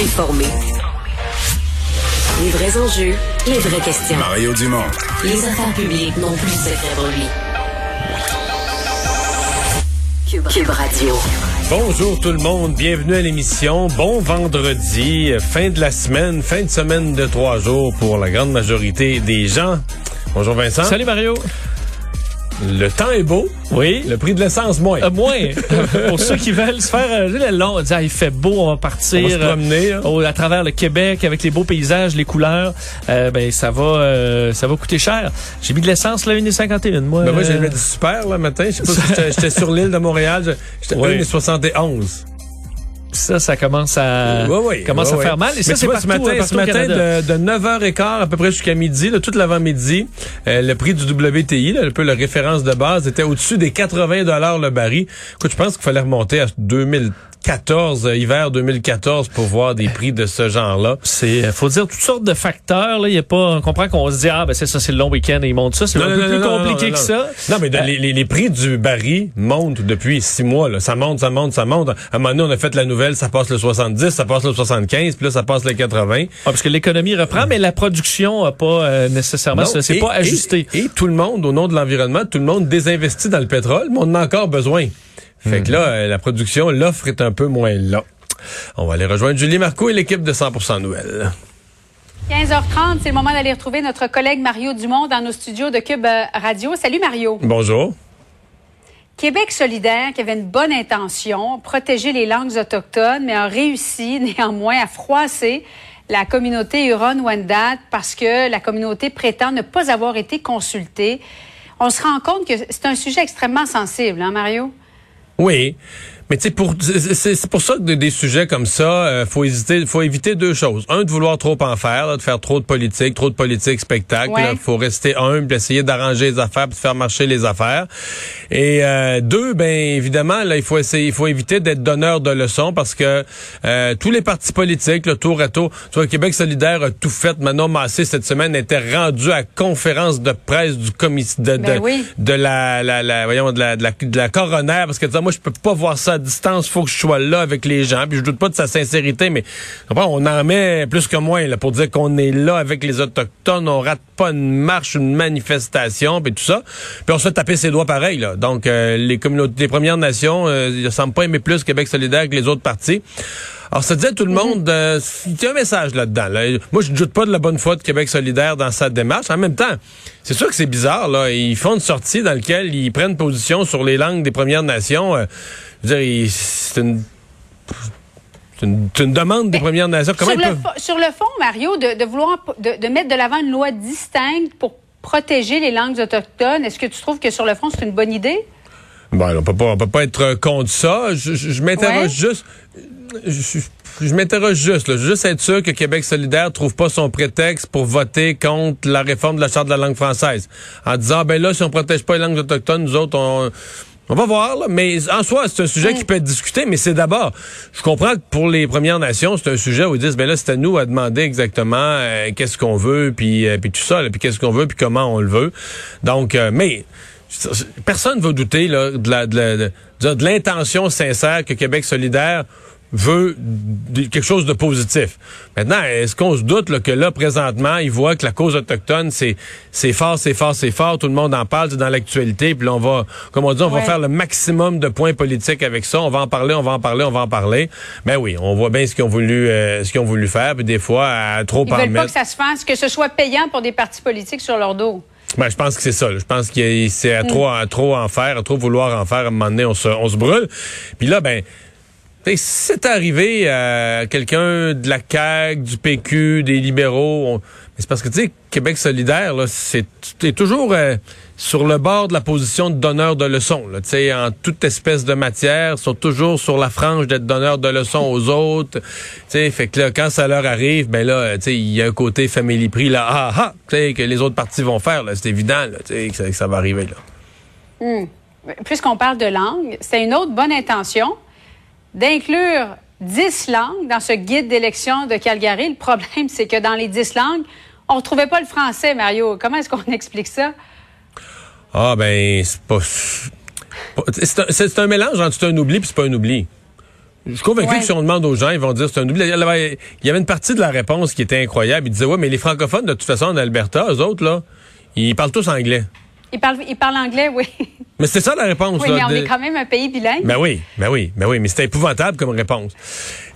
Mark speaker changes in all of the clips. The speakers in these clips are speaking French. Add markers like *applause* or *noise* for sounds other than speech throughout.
Speaker 1: informé. Les vrais enjeux, les vraies questions.
Speaker 2: Mario Dumont.
Speaker 1: Les affaires publiques n'ont plus de secret pour lui. Cube, Cube Radio.
Speaker 3: Bonjour tout le monde, bienvenue à l'émission. Bon vendredi, fin de la semaine, fin de semaine de trois jours pour la grande majorité des gens. Bonjour Vincent.
Speaker 4: Salut Mario.
Speaker 3: Le temps est beau.
Speaker 4: Oui.
Speaker 3: Le prix de l'essence moins.
Speaker 4: Euh, moins. *laughs* Pour ceux qui veulent se faire euh, le long, on dit, ah, il fait beau, on va partir
Speaker 3: On va se promener, hein.
Speaker 4: euh, au- à travers le Québec avec les beaux paysages, les couleurs. Euh, ben ça va, euh, ça va coûter cher. J'ai mis de l'essence là 1,51 moi.
Speaker 3: Ben moi, j'ai
Speaker 4: euh,
Speaker 3: mis du super là matin. Je sais pas si j'étais- sur l'île de Montréal. J'étais
Speaker 4: Oui.
Speaker 3: 1,71
Speaker 4: ça, ça commence à, commence à faire mal. Et ça, c'est partout, hein,
Speaker 3: ce matin,
Speaker 4: partout
Speaker 3: ce matin de, de, 9h15 à peu près jusqu'à midi, de toute l'avant-midi, euh, le prix du WTI, là, un peu la référence de base, était au-dessus des 80 dollars le baril. Écoute, je pense qu'il fallait remonter à 2000 14, euh, hiver 2014, pour voir des prix de ce genre-là.
Speaker 4: C'est, euh, faut dire toutes sortes de facteurs. Là, y a pas, on comprend qu'on se dit ah ben c'est ça, c'est le long week-end et ils montent ça. C'est un peu plus compliqué que ça.
Speaker 3: Non, mais
Speaker 4: euh,
Speaker 3: les, les, prix du baril montent depuis six mois. Là. Ça monte, ça monte, ça monte. À un moment donné, on a fait la nouvelle, ça passe le 70, ça passe le 75, puis là ça passe le 80.
Speaker 4: Ah, parce que l'économie reprend, mais la production a pas euh, nécessairement, c'est pas ajusté.
Speaker 3: Et, et tout le monde, au nom de l'environnement, tout le monde désinvestit dans le pétrole, mais on en a encore besoin. Fait que là, euh, la production, l'offre est un peu moins là. On va aller rejoindre Julie Marco et l'équipe de 100% Nouvelles.
Speaker 5: 15h30, c'est le moment d'aller retrouver notre collègue Mario Dumont dans nos studios de Cube euh, Radio. Salut Mario.
Speaker 3: Bonjour.
Speaker 5: Québec solidaire qui avait une bonne intention, protéger les langues autochtones, mais a réussi *laughs* néanmoins à froisser la communauté Huron-Wendat parce que la communauté prétend ne pas avoir été consultée. On se rend compte que c'est un sujet extrêmement sensible, hein, Mario?
Speaker 3: Oui. Mais tu sais, pour c'est- pour ça que de- des sujets comme ça, euh, faut hésiter, faut éviter deux choses. Un, de vouloir trop en faire, là, de faire trop de politique, trop de politique spectacle.
Speaker 5: Ouais.
Speaker 3: Il faut rester humble, essayer d'arranger les affaires, puis de faire marcher les affaires. Et euh, deux, ben évidemment, là, il faut essayer, il faut éviter d'être donneur de leçons parce que euh, tous les partis politiques, le tour à tour, tu vois, Québec solidaire a tout fait. Manon Massé cette semaine était rendu à conférence de presse du comité de,
Speaker 5: Ben
Speaker 3: de-
Speaker 5: oui.
Speaker 3: de la, la, la voyons de la, de la de la coroner parce que moi je peux pas voir ça distance faut que je sois là avec les gens. Puis je doute pas de sa sincérité mais on en met plus que moins là, pour dire qu'on est là avec les autochtones on rate pas une marche une manifestation puis tout ça. Puis on se fait taper ses doigts pareil là. Donc euh, les communautés les premières nations euh, ils semblent pas aimer plus Québec solidaire que les autres partis alors, ça disait à tout le monde, euh, il y a un message là-dedans. là. Moi, je ne doute pas de la bonne foi de Québec solidaire dans sa démarche. En même temps, c'est sûr que c'est bizarre. Là. Ils font une sortie dans laquelle ils prennent position sur les langues des Premières Nations. Euh, je veux dire, c'est une, c'est une, demande des Premières Nations. Comment
Speaker 5: sur, le
Speaker 3: peuvent...
Speaker 5: sur le fond, Mario, de, de vouloir de, de mettre de l'avant une loi distincte pour protéger les langues autochtones, est-ce que tu trouves que sur le fond, c'est une bonne idée?
Speaker 3: Bon, on peut pas, on peut pas être contre ça. Je, je- je m'interroge
Speaker 5: Ouais.
Speaker 3: juste. Je, je- je m'interroge juste. Là. Je veux juste être sûr que Québec solidaire trouve pas son prétexte pour voter contre la réforme de la charte de la langue française, en disant ben là si on protège pas les langues autochtones, nous autres on on va voir, là, mais en soi, c'est un sujet qui peut être discuté, mais c'est d'abord, je comprends que pour les Premières Nations, c'est un sujet où ils disent, ben là, c'est à nous à demander exactement euh, qu'est-ce qu'on veut, puis, euh, puis tout ça, là, puis qu'est-ce qu'on veut, puis comment on le veut. Donc, euh, mais personne ne va douter là, de la- de la- de- l'intention sincère que Québec solidaire veut quelque chose de positif. Maintenant, est-ce qu'on se doute là, que là, présentement, ils voient que la cause autochtone, c'est c'est fort, c'est fort, c'est fort, tout le monde en parle, c'est dans l'actualité, puis là, on va, comme on dit, on va faire le maximum de points politiques avec ça, on va en parler, on va en parler, on va en parler. Ben oui, on voit bien ce qu'ils ont voulu euh, ce qu'ils ont voulu faire, puis des fois, à trop
Speaker 5: Ils
Speaker 3: en
Speaker 5: veulent pas que ça se fasse, que ce soit payant pour des partis politiques sur leur dos.
Speaker 3: Ben, je pense que c'est ça. là. Je pense que c'est à trop, à trop en faire, à trop vouloir en faire. À un moment donné, on se, on se brûle. Puis là, ben, si c'est arrivé à quelqu'un de la CAQ, du PQ, des libéraux, on- c'est parce que, tu sais, Québec solidaire, là, c'est toujours euh, sur le bord de la position de donneur de leçons. Là, tu sais, en toute espèce de matière, sont toujours sur la frange d'être donneur de leçons aux autres. Tu sais, fait que là, quand ça leur arrive, ben là, tu sais, il y a un côté family prix là, ah ah, tu sais, que les autres partis vont faire. Là, c'est évident, là, tu sais, que ça, que ça va arriver là.
Speaker 5: Puisqu'on parle de langue, c'est une autre bonne intention d'inclure 10 langues dans ce guide d'élection de Calgary. Le problème, c'est que dans les 10 langues, on ne retrouvait pas le français, Mario. Comment est-ce qu'on *laughs* explique ça?
Speaker 3: Ah ben c'est pas. C'est un, mélange entre c'est un oubli puis c'est pas un oubli. Je suis convaincu
Speaker 5: Ouais.
Speaker 3: que si on demande aux gens, ils vont dire c'est un oubli. Il y avait- une partie de la réponse qui était incroyable. Ils disaient ouais, mais les francophones de toute façon en Alberta, eux autres là, ils parlent tous anglais.
Speaker 5: Il parle, il parle anglais, oui. *laughs*
Speaker 3: Mais c'était ça la réponse.
Speaker 5: Oui,
Speaker 3: là,
Speaker 5: mais on
Speaker 3: de-
Speaker 5: est quand même un pays bilingue.
Speaker 3: Ben oui, ben oui, ben oui, mais c'était épouvantable comme réponse.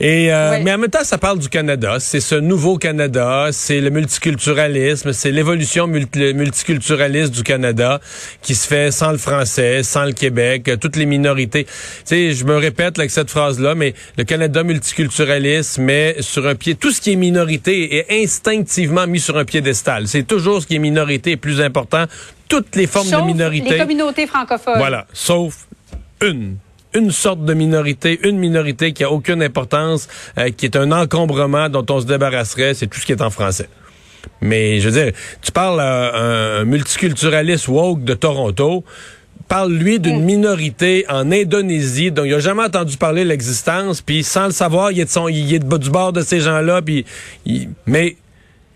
Speaker 3: Et euh,
Speaker 5: Oui.
Speaker 3: mais en même temps, ça parle du Canada. C'est ce nouveau Canada, c'est le multiculturalisme, c'est l'évolution multi- multiculturaliste du Canada qui se fait sans le français, sans le Québec, euh, toutes les minorités. Tu sais, je me répète là, avec cette phrase-là, mais le Canada multiculturaliste met sur un pied tout ce qui est minorité est instinctivement mis sur un piédestal. C'est toujours ce qui est minorité est plus important. Toutes les formes
Speaker 5: Sauf
Speaker 3: de minorité.
Speaker 5: les communautés francophones.
Speaker 3: Voilà, sauf une. Une sorte de minorité, une minorité qui a aucune importance, euh, qui est un encombrement dont on se débarrasserait, c'est tout ce qui est en français. Mais je veux dire, tu parles à un multiculturaliste woke de Toronto, parle lui d'une minorité en Indonésie dont il a jamais entendu parler de l'existence, puis sans le savoir, il est, de son, il est du bord de ces gens-là, puis il- mais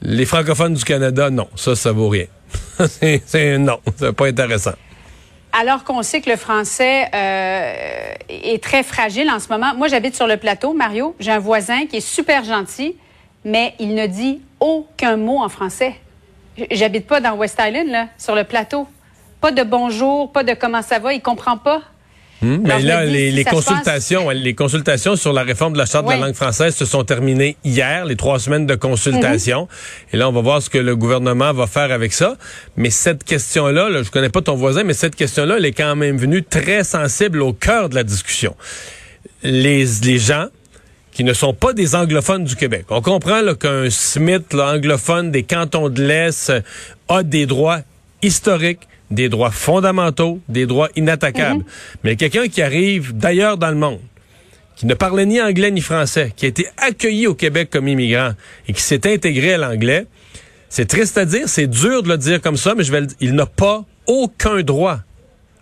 Speaker 3: les francophones du Canada, non, ça, ça vaut rien. *laughs* c'est non, c'est pas intéressant.
Speaker 5: Alors qu'on sait que le français euh, est très fragile en ce moment. Moi, j'habite sur le plateau, Mario. J'ai un voisin qui est super gentil, mais il ne dit aucun mot en français. J'habite pas dans West Island, là, sur le plateau. Pas de bonjour, pas de comment ça va. Il comprend pas.
Speaker 3: Hmm, mais là, les, consultations, les consultations sur la réforme de la charte de la langue française se sont terminées hier, les trois semaines de consultation. Et là, on va voir ce que le gouvernement va faire avec ça. Mais cette question-là, là, je connais pas ton voisin, mais cette question-là, elle est quand même venue très sensible au cœur de la discussion. Les, les gens qui ne sont pas des anglophones du Québec. On comprend là, qu'un Smith là, anglophone des cantons de l'Est euh, a des droits historiques, des droits fondamentaux, des droits inattaquables. Mais quelqu'un qui arrive d'ailleurs dans le monde, qui ne parlait ni anglais ni français, qui a été accueilli au Québec comme immigrant et qui s'est intégré à l'anglais, c'est triste à dire, c'est dur de le dire comme ça, mais je vais le dire, il n'a pas aucun droit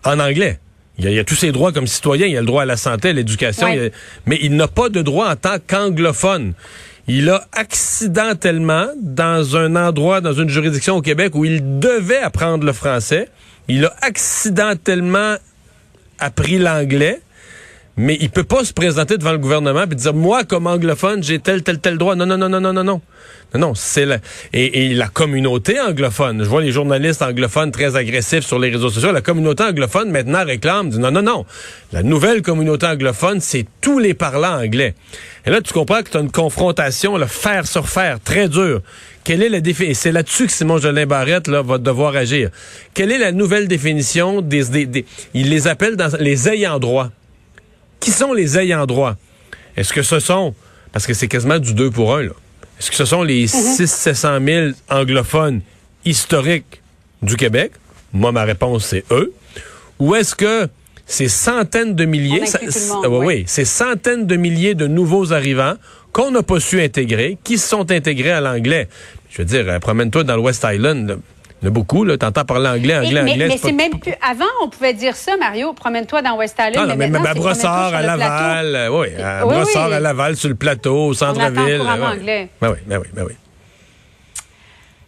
Speaker 3: en anglais. Il y, a, il y a tous ses droits comme citoyen, il y a le droit à la santé, à l'éducation,
Speaker 5: Ouais.
Speaker 3: mais il n'a pas de droit en tant qu'anglophone. Il a accidentellement, dans un endroit, dans une juridiction au Québec où il devait apprendre le français, il a accidentellement appris l'anglais, mais il peut pas se présenter devant le gouvernement et dire moi comme anglophone j'ai tel tel tel droit. Non non non non non non non. Non non, c'est la et, et la communauté anglophone. Je vois les journalistes anglophones très agressifs sur les réseaux sociaux. La communauté anglophone maintenant réclame dit non non non. La nouvelle communauté anglophone, c'est tous les parlants anglais. Et là tu comprends que tu as une confrontation le fer sur fer très dur. Quelle est la? Et c'est là-dessus que Simon Jolin Barrette là, va devoir agir. Quelle est la nouvelle définition des, des, des il les appelle dans les ayants droit? Qui sont les ayants droit? Est-ce que ce sont, parce que c'est quasiment du 2 pour 1, là. Est-ce que ce sont les 600 000 anglophones historiques du Québec? Moi, ma réponse, c'est eux. Ou est-ce que ces centaines de milliers,
Speaker 5: monde,
Speaker 3: oui,
Speaker 5: oui.
Speaker 3: ces centaines de milliers de nouveaux arrivants qu'on n'a pas su intégrer, qui se sont intégrés à l'anglais? Je veux dire, euh, promène-toi dans le West Island. Il y en a beaucoup, là. T'entends parler anglais, anglais,
Speaker 5: mais
Speaker 3: anglais.
Speaker 5: mais
Speaker 3: c'est
Speaker 5: même plus. Avant, on pouvait dire ça, Mario. Promène-toi dans West Island.
Speaker 3: non, non, mais, à Brossard, à. Laval, euh, oui, à
Speaker 5: Oui,
Speaker 3: Brossard,
Speaker 5: oui.
Speaker 3: à Laval, sur le plateau, au
Speaker 5: entend
Speaker 3: centre-ville. euh, ouais.
Speaker 5: anglais.
Speaker 3: Ben oui, ben oui, ben oui.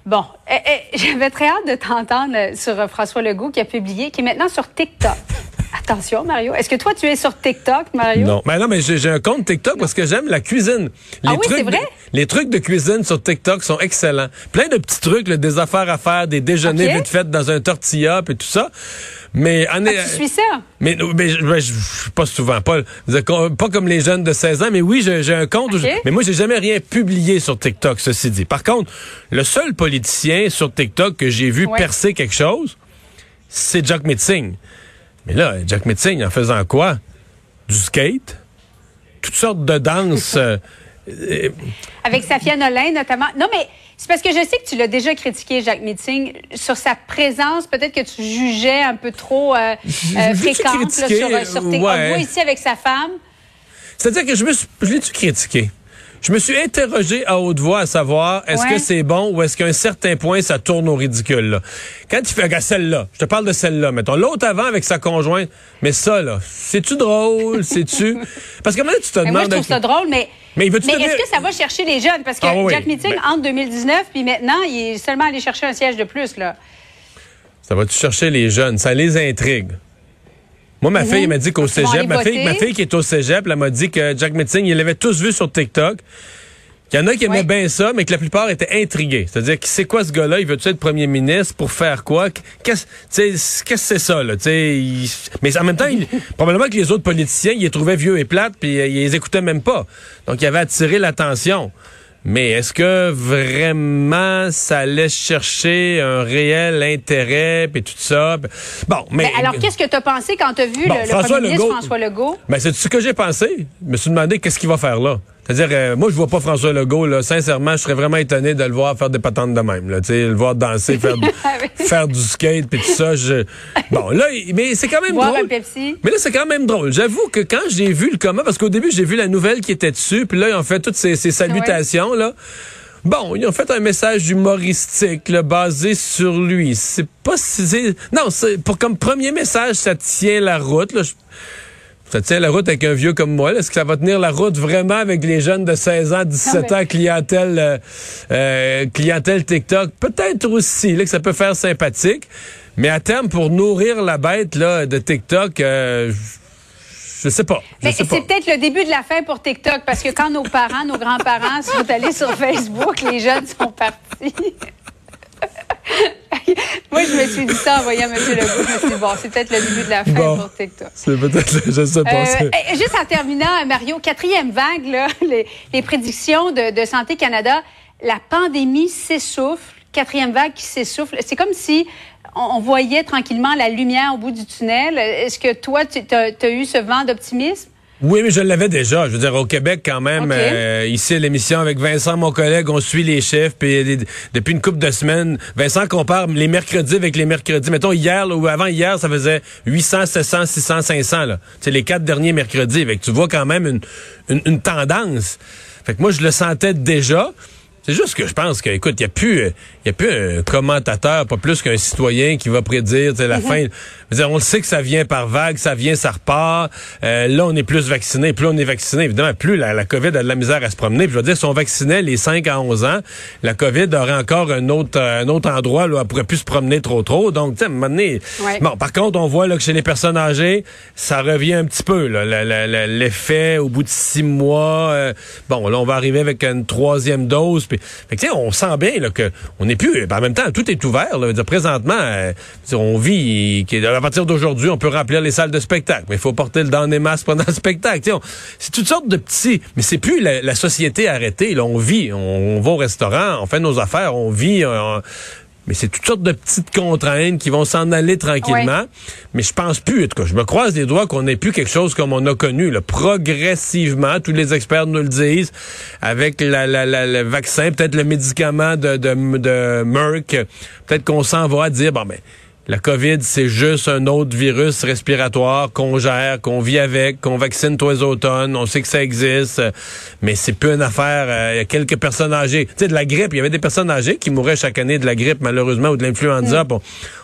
Speaker 5: Bon, eh, eh, *laughs* j'avais très hâte de t'entendre sur euh, François Legault qui a publié, qui est maintenant sur TikTok. Attention, Mario. Est-ce que toi, tu es sur TikTok, Mario?
Speaker 3: Non, mais non, mais j'ai un compte TikTok parce que j'aime la cuisine. Les
Speaker 5: Ah oui,
Speaker 3: trucs
Speaker 5: c'est vrai?
Speaker 3: de- les trucs de cuisine sur TikTok sont excellents. Plein de petits trucs, là, des affaires à faire, des déjeuners vite faits dans un tortilla et tout ça. Mais en
Speaker 5: Ah, tu suis ça?
Speaker 3: Mais, mais, je- mais je- je- pas souvent, pas, pas comme les jeunes de 16 ans, mais oui, j'ai un compte. où
Speaker 5: Ok.
Speaker 3: je- mais moi, j'ai jamais rien publié sur TikTok, ceci dit. Par contre, le seul politicien sur TikTok que j'ai vu
Speaker 5: Ouais.
Speaker 3: percer quelque chose, c'est Jack Metzing. Mais là, Jack Metzing, en faisant quoi? Du skate? Toutes sortes de danses. euh, euh,
Speaker 5: Avec Safia Nolin, notamment. Non, mais c'est parce que je sais que tu l'as déjà critiqué, Jacques Meeting, sur sa présence. Peut-être que tu jugeais un peu trop euh, euh, fréquente là, sur, sur tes...
Speaker 3: Ouais.
Speaker 5: ici avec sa femme?
Speaker 3: C'est-à-dire que je me suis, je l'ai-tu critiqué? Je me suis interrogé à haute voix à savoir est-ce
Speaker 5: Ouais.
Speaker 3: que c'est bon ou est-ce qu'à un certain point ça tourne au ridicule. Là? Quand fait regarde celle-là, je te parle de celle-là, mettons l'autre avant avec sa conjointe, mais ça là, c'est-tu drôle, c'est-tu *laughs* Parce que maintenant tu te
Speaker 5: Mais moi, je
Speaker 3: demandes
Speaker 5: trouve ça drôle, mais,
Speaker 3: Mais
Speaker 5: mais est-ce que ça va chercher les jeunes? Parce que
Speaker 3: Ah oui.
Speaker 5: Jack Meeting,
Speaker 3: Ben-
Speaker 5: entre 2019 puis maintenant, il est seulement allé chercher un siège de plus. là.
Speaker 3: ça va tu chercher les jeunes, ça les intrigue. Moi, ma fille, elle m'a dit qu'au cégep, ma fille, ma fille qui est au cégep, elle m'a dit que Jack Metzing, il l'avait tous vu sur TikTok. Il y en a qui aimaient
Speaker 5: Oui.
Speaker 3: bien ça, mais que la plupart étaient intrigués. C'est-à-dire, c'est quoi ce gars-là? Il veut-tu être premier ministre pour faire quoi? Qu'est-ce tu sais, qu'est-ce que c'est ça, là? Tu sais, il- Mais en même temps, il- *laughs* probablement que les autres politiciens, ils les trouvaient vieux et plates, puis euh, ils les écoutaient même pas. Donc, il avait attiré l'attention. Mais est-ce que vraiment ça allait chercher un réel intérêt, puis tout ça? Bon, mais...
Speaker 5: Ben, alors, qu'est-ce que tu as pensé quand tu as vu
Speaker 3: Bon,
Speaker 5: le, le
Speaker 3: François
Speaker 5: premier ministre
Speaker 3: Legault-
Speaker 5: François Legault?
Speaker 3: Ben, c'est ce que j'ai pensé. Je me suis demandé qu'est-ce qu'il va faire là. C'est-à-dire, euh, moi, je vois pas François Legault, là. Sincèrement, je serais vraiment étonné de le voir faire des patentes de même, là. Tu sais, le voir danser, faire, du, *laughs* faire du skate, puis tout ça. Je... *laughs* Bon, là, mais c'est quand même
Speaker 5: Boire un
Speaker 3: drôle.
Speaker 5: Pepsi?
Speaker 3: Mais là, c'est quand même drôle. J'avoue que quand j'ai vu le comment, parce qu'au début, j'ai vu la nouvelle qui était dessus, puis là, ils ont fait toutes ces, ces salutations, là. Bon, ils ont fait un message humoristique, là, basé sur lui. C'est pas si... Non, c'est pour comme premier message, ça tient la route, là. Je- ça tient la route avec un vieux comme moi. Est-ce que ça va tenir la route vraiment avec les jeunes de 16 ans, 17
Speaker 5: Ah,
Speaker 3: ans, clientèle, euh, euh, clientèle TikTok? Peut-être aussi là, que ça peut faire sympathique. Mais à terme, pour nourrir la bête là, de TikTok, euh, je sais pas. Je
Speaker 5: Mais c'est peut-être le début de la fin pour TikTok, parce que quand nos parents, nos grands-parents sont allés sur Facebook, les jeunes sont partis. *laughs* Suis dit ça en voyant M. Legault. Je me suis dit, bon, c'est peut-être le début de la fin
Speaker 3: Bon.
Speaker 5: pour TikTok.
Speaker 3: C'est peut-être, je sais pas.
Speaker 5: Euh, juste en terminant, Mario, quatrième vague, là, *laughs* les, les prédictions de, de Santé Canada, la pandémie s'essouffle, quatrième vague qui s'essouffle. C'est comme si on, on voyait tranquillement la lumière au bout du tunnel. Est-ce que toi, tu as, eu ce vent d'optimisme?
Speaker 3: Oui, mais je l'avais déjà. Je veux dire, au Québec, quand même, euh, ici à l'émission avec Vincent, mon collègue, on suit les chiffres. Puis depuis une couple de semaines, Vincent compare les mercredis avec les mercredis. Mettons, hier là, ou avant hier, ça faisait 800, 700, 600, 500. là. C'est les quatre derniers mercredis. Fait que tu vois quand même une, une, une tendance. Fait que moi, je le sentais déjà. C'est juste que je pense que, écoute, il n'y a plus, euh, y a plus un commentateur, pas plus qu'un citoyen qui va prédire la fin. Je veux dire, on le sait que ça vient par vague, ça vient, ça repart. Euh, là, on est plus vacciné, plus on est vacciné. Évidemment, plus la, la COVID a de la misère à se promener. Puis je veux dire, si on vaccinait les 5 à 11 ans, la COVID aurait encore un autre, euh, un autre endroit là, où elle pourrait plus se promener trop trop. Donc, tu sais, à un moment donné,
Speaker 5: Ouais.
Speaker 3: bon, par contre, on voit là, que chez les personnes âgées, ça revient un petit peu. L'effet au bout de six mois. euh, bon, là, on va arriver avec une troisième dose. Puis, tu sais, on sent bien là, que on n'est plus. ben, en même temps, tout est ouvert. Là, dire, présentement, euh, on vit. À partir d'aujourd'hui, on peut remplir les salles de spectacle, mais il faut porter le dans des masques pendant le spectacle. C'est toutes sortes de petits. Mais c'est plus la, société arrêtée. Là, on vit. On, va au restaurant, on fait nos affaires, on vit. on- mais c'est toutes sortes de petites contraintes qui vont s'en aller tranquillement. Mais je pense plus, en tout cas, je me croise les doigts qu'on n'ait plus quelque chose comme on a connu. Là. Progressivement, tous les experts nous le disent, avec la, la- la- le vaccin, peut-être le médicament de, de, de Merck, peut-être qu'on s'en va à dire, bon, ben, la COVID, c'est juste un autre virus respiratoire qu'on gère, qu'on vit avec, qu'on vaccine tous les automnes. On sait que ça existe, mais c'est plus une affaire. euh, Il y a quelques personnes âgées. Tu sais, de la grippe, il y avait des personnes âgées qui mouraient chaque année de la grippe, malheureusement, ou de l'influenza. Bon,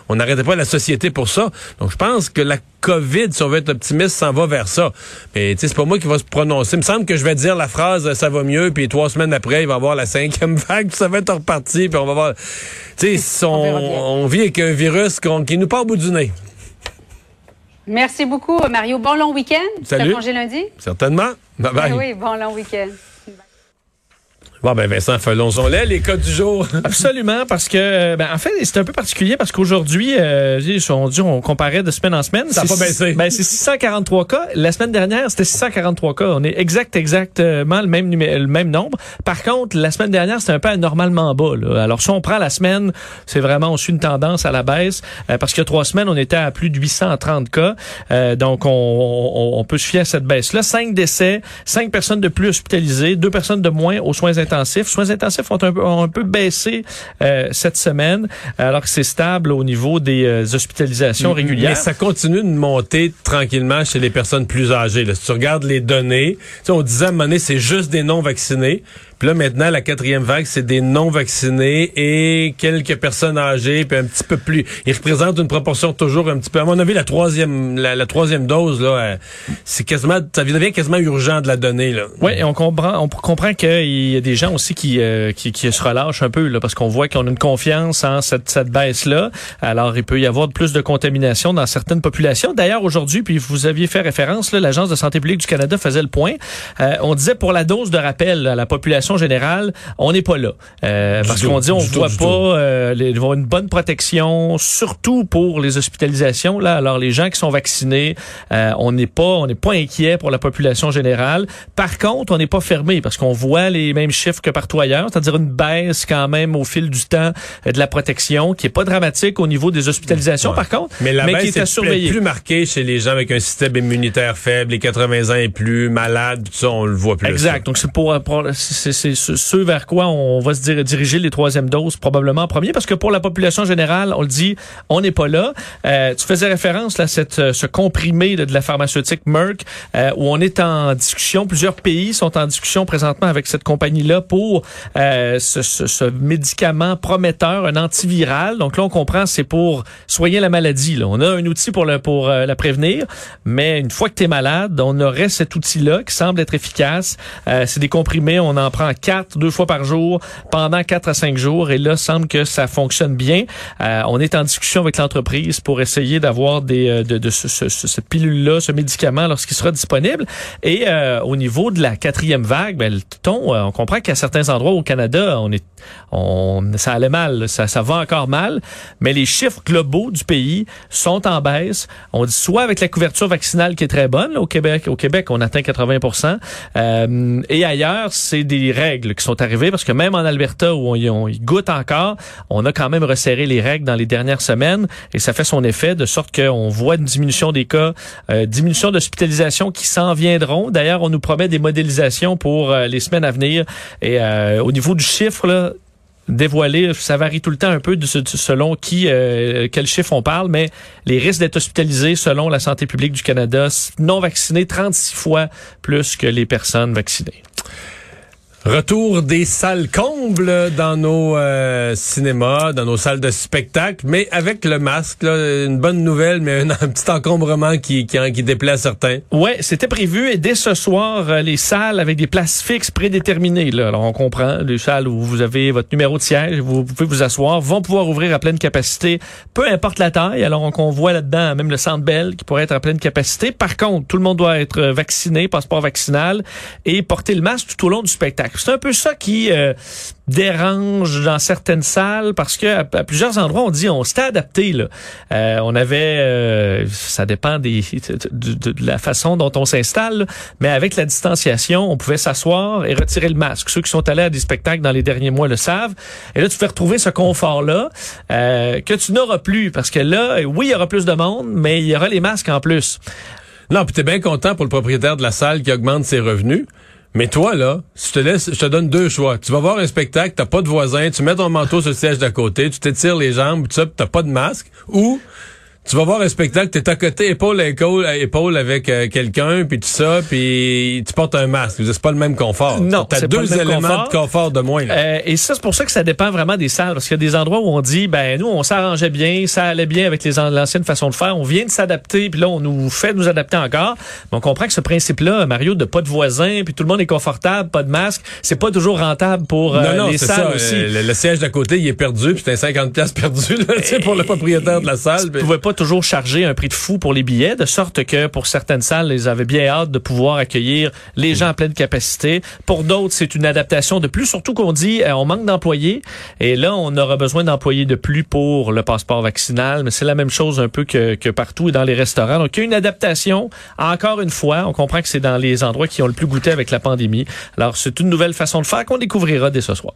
Speaker 3: on n'arrêtait pas la société pour ça. Donc, je pense que la COVID, si on veut être optimiste, s'en va vers ça. Mais tu sais, c'est pas moi qui va se prononcer. Il me semble que je vais dire la phrase euh, ça va mieux, puis trois semaines après, il va y avoir la cinquième *laughs* vague, puis ça va être reparti, puis on va voir. Tu sais, *laughs* on, vit avec un virus qui nous part au bout du nez.
Speaker 5: Merci beaucoup, Mario. Bon long week-end.
Speaker 3: Salut.
Speaker 5: Tu congé lundi?
Speaker 3: Certainement. Bye bye.
Speaker 5: Eh oui, bon long week-end.
Speaker 3: Bon, ben Vincent, faisons-les, les cas du jour. *laughs*
Speaker 4: Absolument, parce que, euh, ben, en fait, c'est un peu particulier parce qu'aujourd'hui, euh, on dit, on comparait de semaine en semaine.
Speaker 3: Ça a
Speaker 4: C'est
Speaker 3: pas baissé.
Speaker 4: Ben, c'est 643 cas. La semaine dernière, c'était 643 cas. On est exact, exactement le même, le même nombre. Par contre, la semaine dernière, c'était un peu anormalement bas. là. Alors, si on prend la semaine, c'est vraiment, on suit une tendance à la baisse euh, parce qu'il y a trois semaines, on était à plus de 830 cas. Euh, donc, on, on, on peut se fier à cette baisse-là. Cinq décès, cinq personnes de plus hospitalisées, deux personnes de moins aux soins intensifs. Soins intensifs ont un peu, ont un peu baissé euh, cette semaine, alors que c'est stable au niveau des euh, hospitalisations régulières.
Speaker 3: Mais ça continue de monter tranquillement chez les personnes plus âgées. là. Si tu regardes les données, tu sais, on disait à un moment donné, c'est juste des non-vaccinés. Puis là, maintenant, la quatrième vague, c'est des non-vaccinés et quelques personnes âgées, puis un petit peu plus. Ils représentent une proportion toujours un petit peu. À mon avis, la troisième, la, troisième dose, là, euh, c'est quasiment, ça devient quasiment urgent de la donner, là.
Speaker 4: Oui, on comprend, on comprend qu'il y a des gens aussi qui, euh, qui, qui, se relâchent un peu, là, parce qu'on voit qu'on a une confiance en cette, cette baisse-là. Alors, il peut y avoir plus de contamination dans certaines populations. D'ailleurs, aujourd'hui, puis vous aviez fait référence, l'Agence de santé publique du Canada faisait le point. Euh, on disait pour la dose de rappel à la population générale, on n'est pas là. Euh, parce qu'on dit on voit pas euh, les, une bonne protection, surtout pour les hospitalisations. Là, alors les gens qui sont vaccinés, euh, on n'est pas on n'est pas inquiet pour la population générale. Par contre, on n'est pas fermé parce qu'on voit les mêmes chiffres que partout ailleurs, c'est-à-dire une baisse quand même au fil du temps de la protection qui est pas dramatique au niveau des hospitalisations. Par contre,
Speaker 3: mais la baisse qui est, plus marquée chez les gens avec un système immunitaire faible, les 80 ans et plus, malades, tout ça, on le voit plus.
Speaker 4: Exact. Donc c'est pour, c'est ce vers quoi on va se diriger les troisièmes doses probablement en premier parce que pour la population générale, on le dit, on n'est pas là. Euh, tu faisais référence à cette, euh, ce comprimé de la pharmaceutique Merck euh, où on est en discussion. Plusieurs pays sont en discussion présentement avec cette compagnie-là pour ce, ce, ce, médicament prometteur, un antiviral. Donc là, on comprend, c'est pour soigner la maladie. Là. On a un outil pour, le, pour la prévenir, mais une fois que tu es malade, on aurait cet outil-là qui semble être efficace. c'est des comprimés, on en prend quatre, deux fois par jour, pendant quatre à cinq jours. Et là, semble que ça fonctionne bien. Euh, on est en discussion avec l'entreprise pour essayer d'avoir des euh, de, de ce, ce, cette pilule-là, ce médicament lorsqu'il sera disponible. Et euh, au niveau de la quatrième vague, ben, ton, on comprend qu'à certains endroits au Canada, on est, on, ça allait mal, ça, ça va encore mal, mais les chiffres globaux du pays sont en baisse. On dit soit avec la couverture vaccinale qui est très bonne au Québec, au Québec on atteint 80% euh, et ailleurs c'est des règles qui sont arrivées parce que même en Alberta où on, y goûte encore, on a quand même resserré les règles dans les dernières semaines et ça fait son effet de sorte qu'on voit une diminution des cas, euh, diminution d'hospitalisation qui s'en viendront. D'ailleurs, on nous promet des modélisations pour euh, les semaines à venir et euh, au niveau du chiffre là, dévoilé, ça varie tout le temps un peu selon qui, quel chiffre on parle, mais les risques d'être hospitalisés selon la santé publique du Canada, non vaccinés 36 fois plus que les personnes vaccinées.
Speaker 3: Retour des salles combles dans nos euh, cinémas, dans nos salles de spectacle, mais avec le masque, là, une bonne nouvelle, mais un, *laughs* petit encombrement qui, qui, qui déplaît à certains.
Speaker 4: Ouais, c'était prévu et dès ce soir, euh, les salles avec des places fixes prédéterminées. Là. Alors on comprend, les salles où vous avez votre numéro de siège, vous, pouvez vous asseoir, vont pouvoir ouvrir à pleine capacité, peu importe la taille. Alors on, voit là-dedans même le Centre Bell qui pourrait être à pleine capacité. Par contre, tout le monde doit être vacciné, passeport vaccinal et porter le masque tout au long du spectacle. C'est un peu ça qui euh, dérange dans certaines salles parce que à, plusieurs endroits on dit on s'était adapté là. Euh, on avait euh, ça dépend des de, la façon dont on s'installe mais avec la distanciation on pouvait s'asseoir et retirer le masque ceux qui sont allés à des spectacles dans les derniers mois le savent et là tu fais retrouver ce confort là que tu n'auras plus parce que là oui il y aura plus de monde mais il y aura les masques en plus
Speaker 3: non, puis t'es bien content pour le propriétaire de la salle qui augmente ses revenus. Mais toi, là, je te laisse, je te donne deux choix. Tu vas voir un spectacle, t'as pas de voisin, tu mets ton manteau sur le siège d'à côté, tu t'étires les jambes, tu t'as pas de masque, ou tu vas voir un spectacle, t'es à côté épaule à épaule, épaule avec euh, quelqu'un, puis tout ça, puis tu portes un masque. C'est pas le même confort.
Speaker 4: Non,
Speaker 3: t'as deux éléments de confort de moins.
Speaker 4: Euh, et ça, c'est pour ça que ça dépend vraiment des salles, parce qu'il y a des endroits où on dit, ben nous, on s'arrangeait bien, ça allait bien avec les l'ancienne façon de faire, on vient de s'adapter, puis là, on nous fait nous adapter encore. Mais on comprend que ce principe-là, Mario, de pas de voisins, puis tout le monde est confortable, pas de masque, c'est pas toujours rentable pour euh, non, les salles aussi.
Speaker 3: Le, siège d'à côté, il est perdu, puis c'est 50 pièces perdu là, *laughs* pour le propriétaire de la salle.
Speaker 4: Tu pouvais pas toujours charger un prix de fou pour les billets, de sorte que pour certaines salles, ils avaient bien hâte de pouvoir accueillir les gens à pleine capacité. Pour d'autres, c'est une adaptation de plus, surtout qu'on dit euh, on manque d'employés et là, on aura besoin d'employés de plus pour le passeport vaccinal, mais c'est la même chose un peu que, que partout et dans les restaurants. Donc, il y a une adaptation. Encore une fois, on comprend que c'est dans les endroits qui ont le plus goûté avec la pandémie. Alors, c'est une nouvelle façon de faire qu'on découvrira dès ce soir.